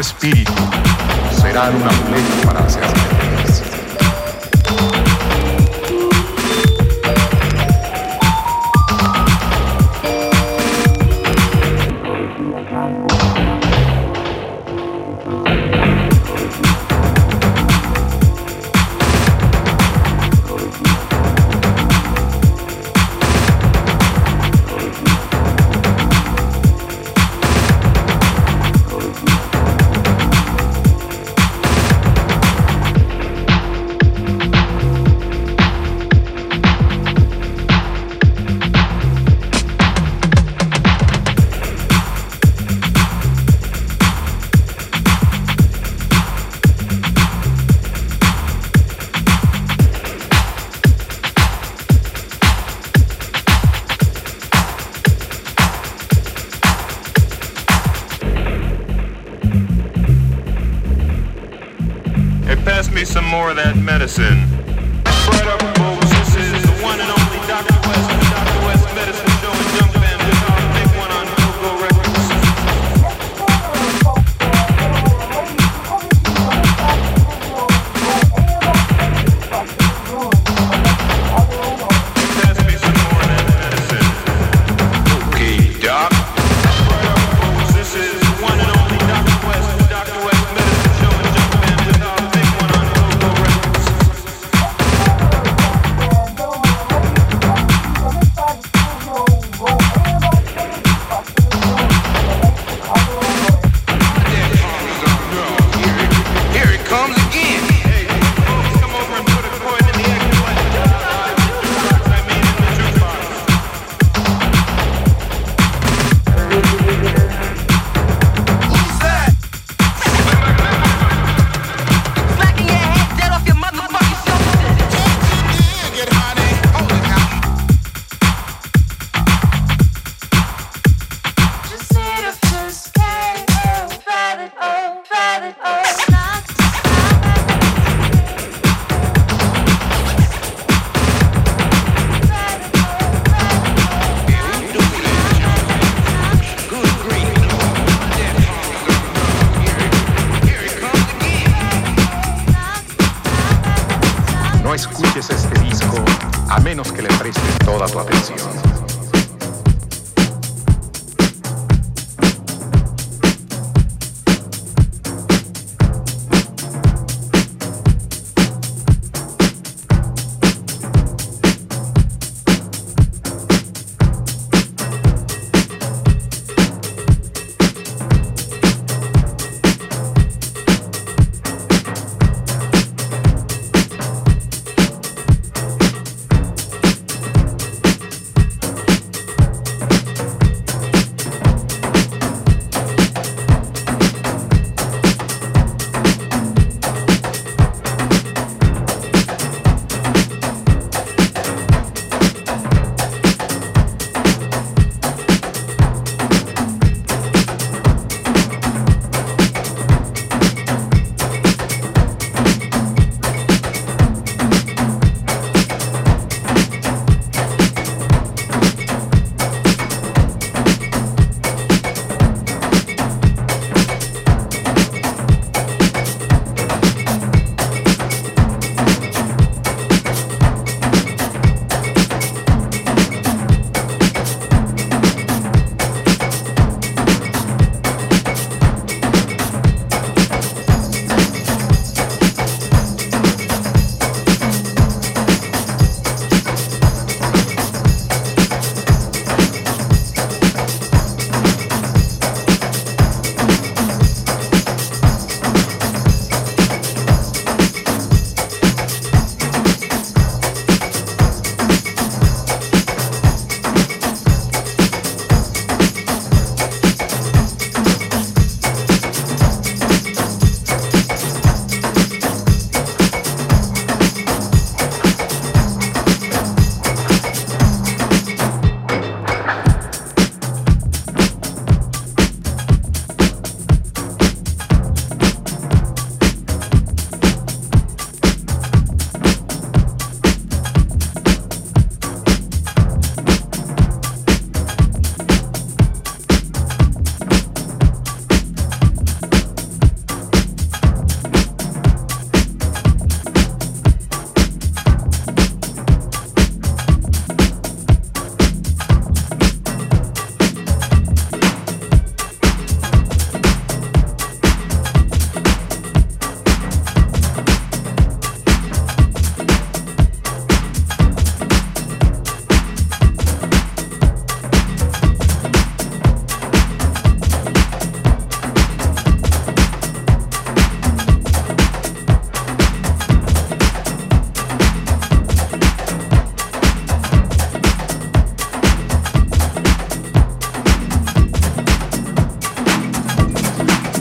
Espíritu, serán un more of that medicine.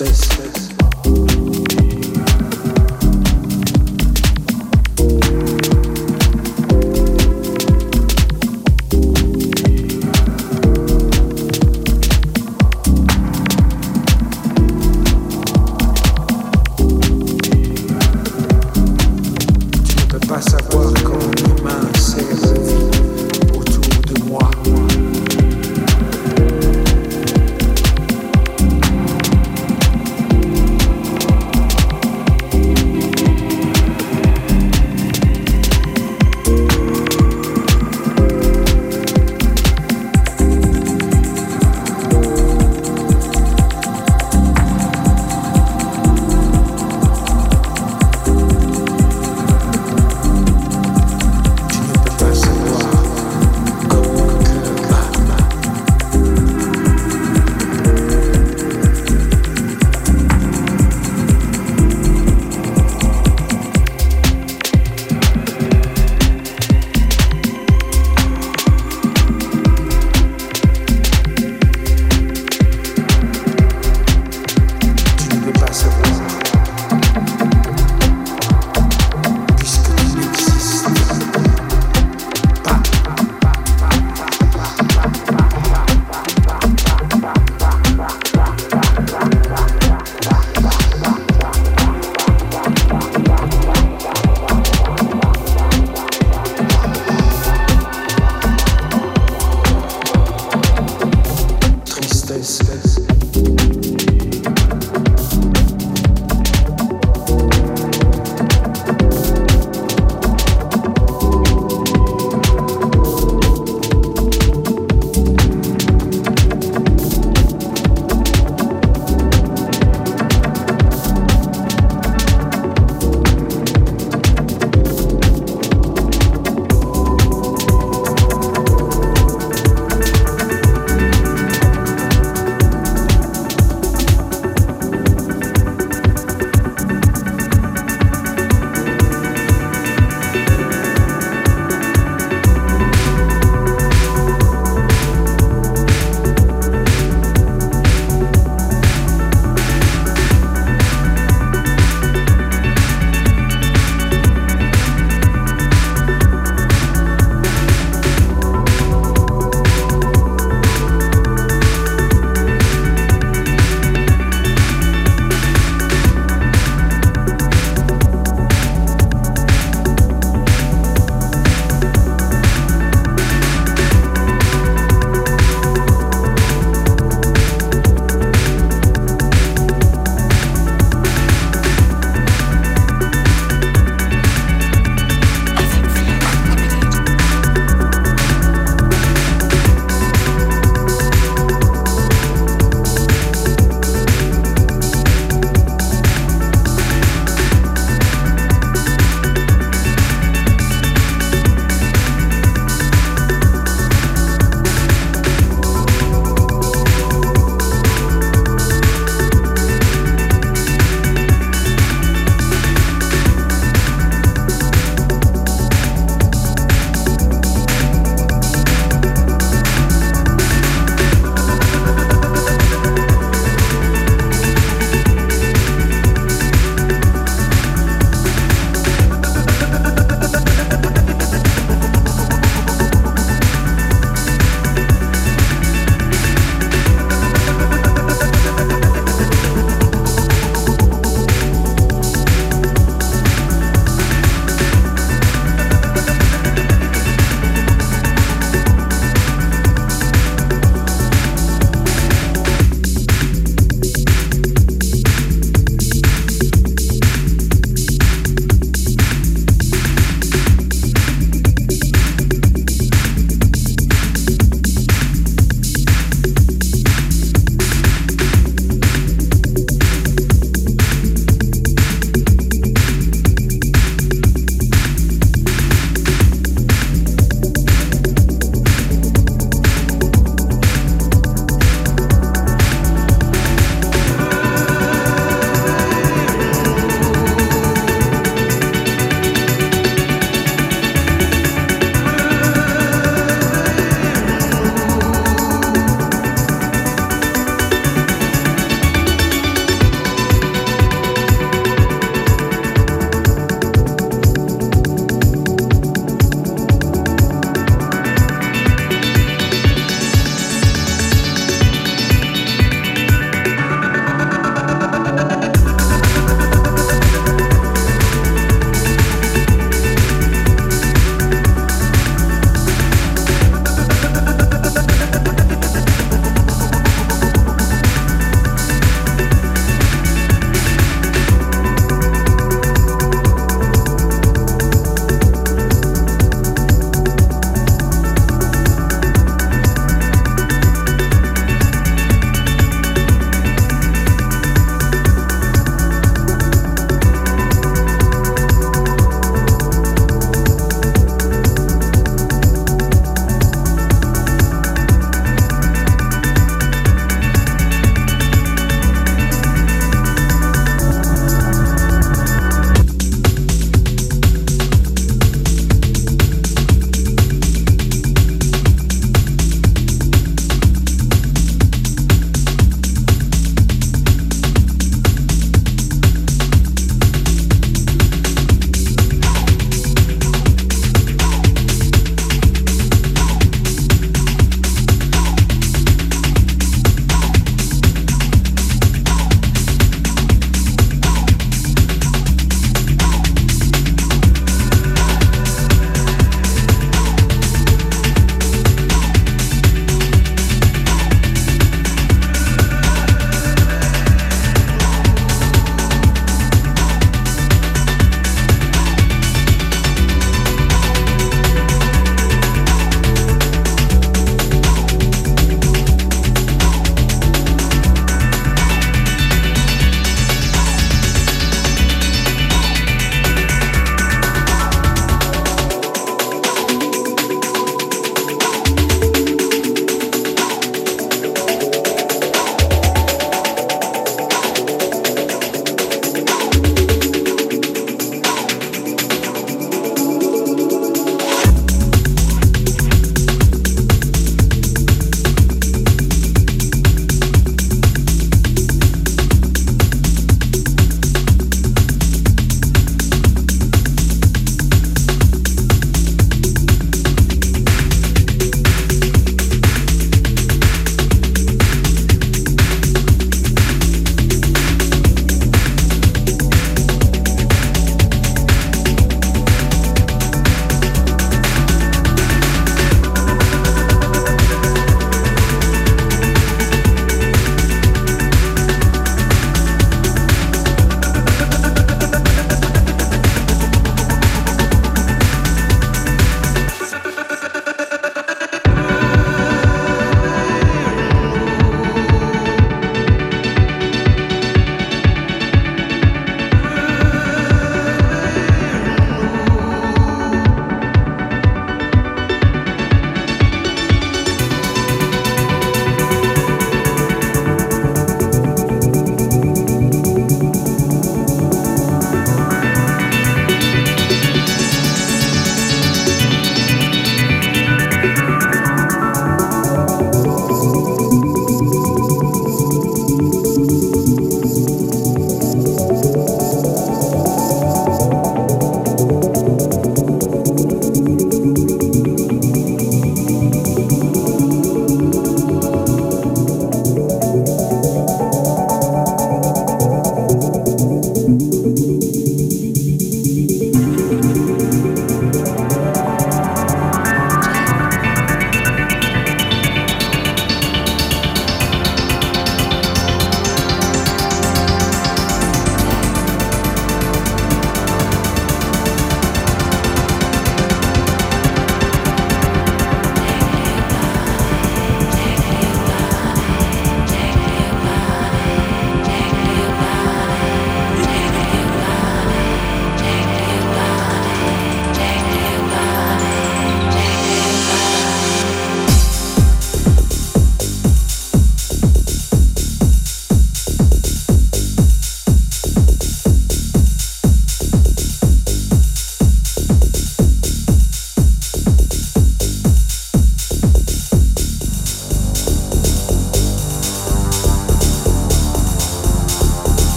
This.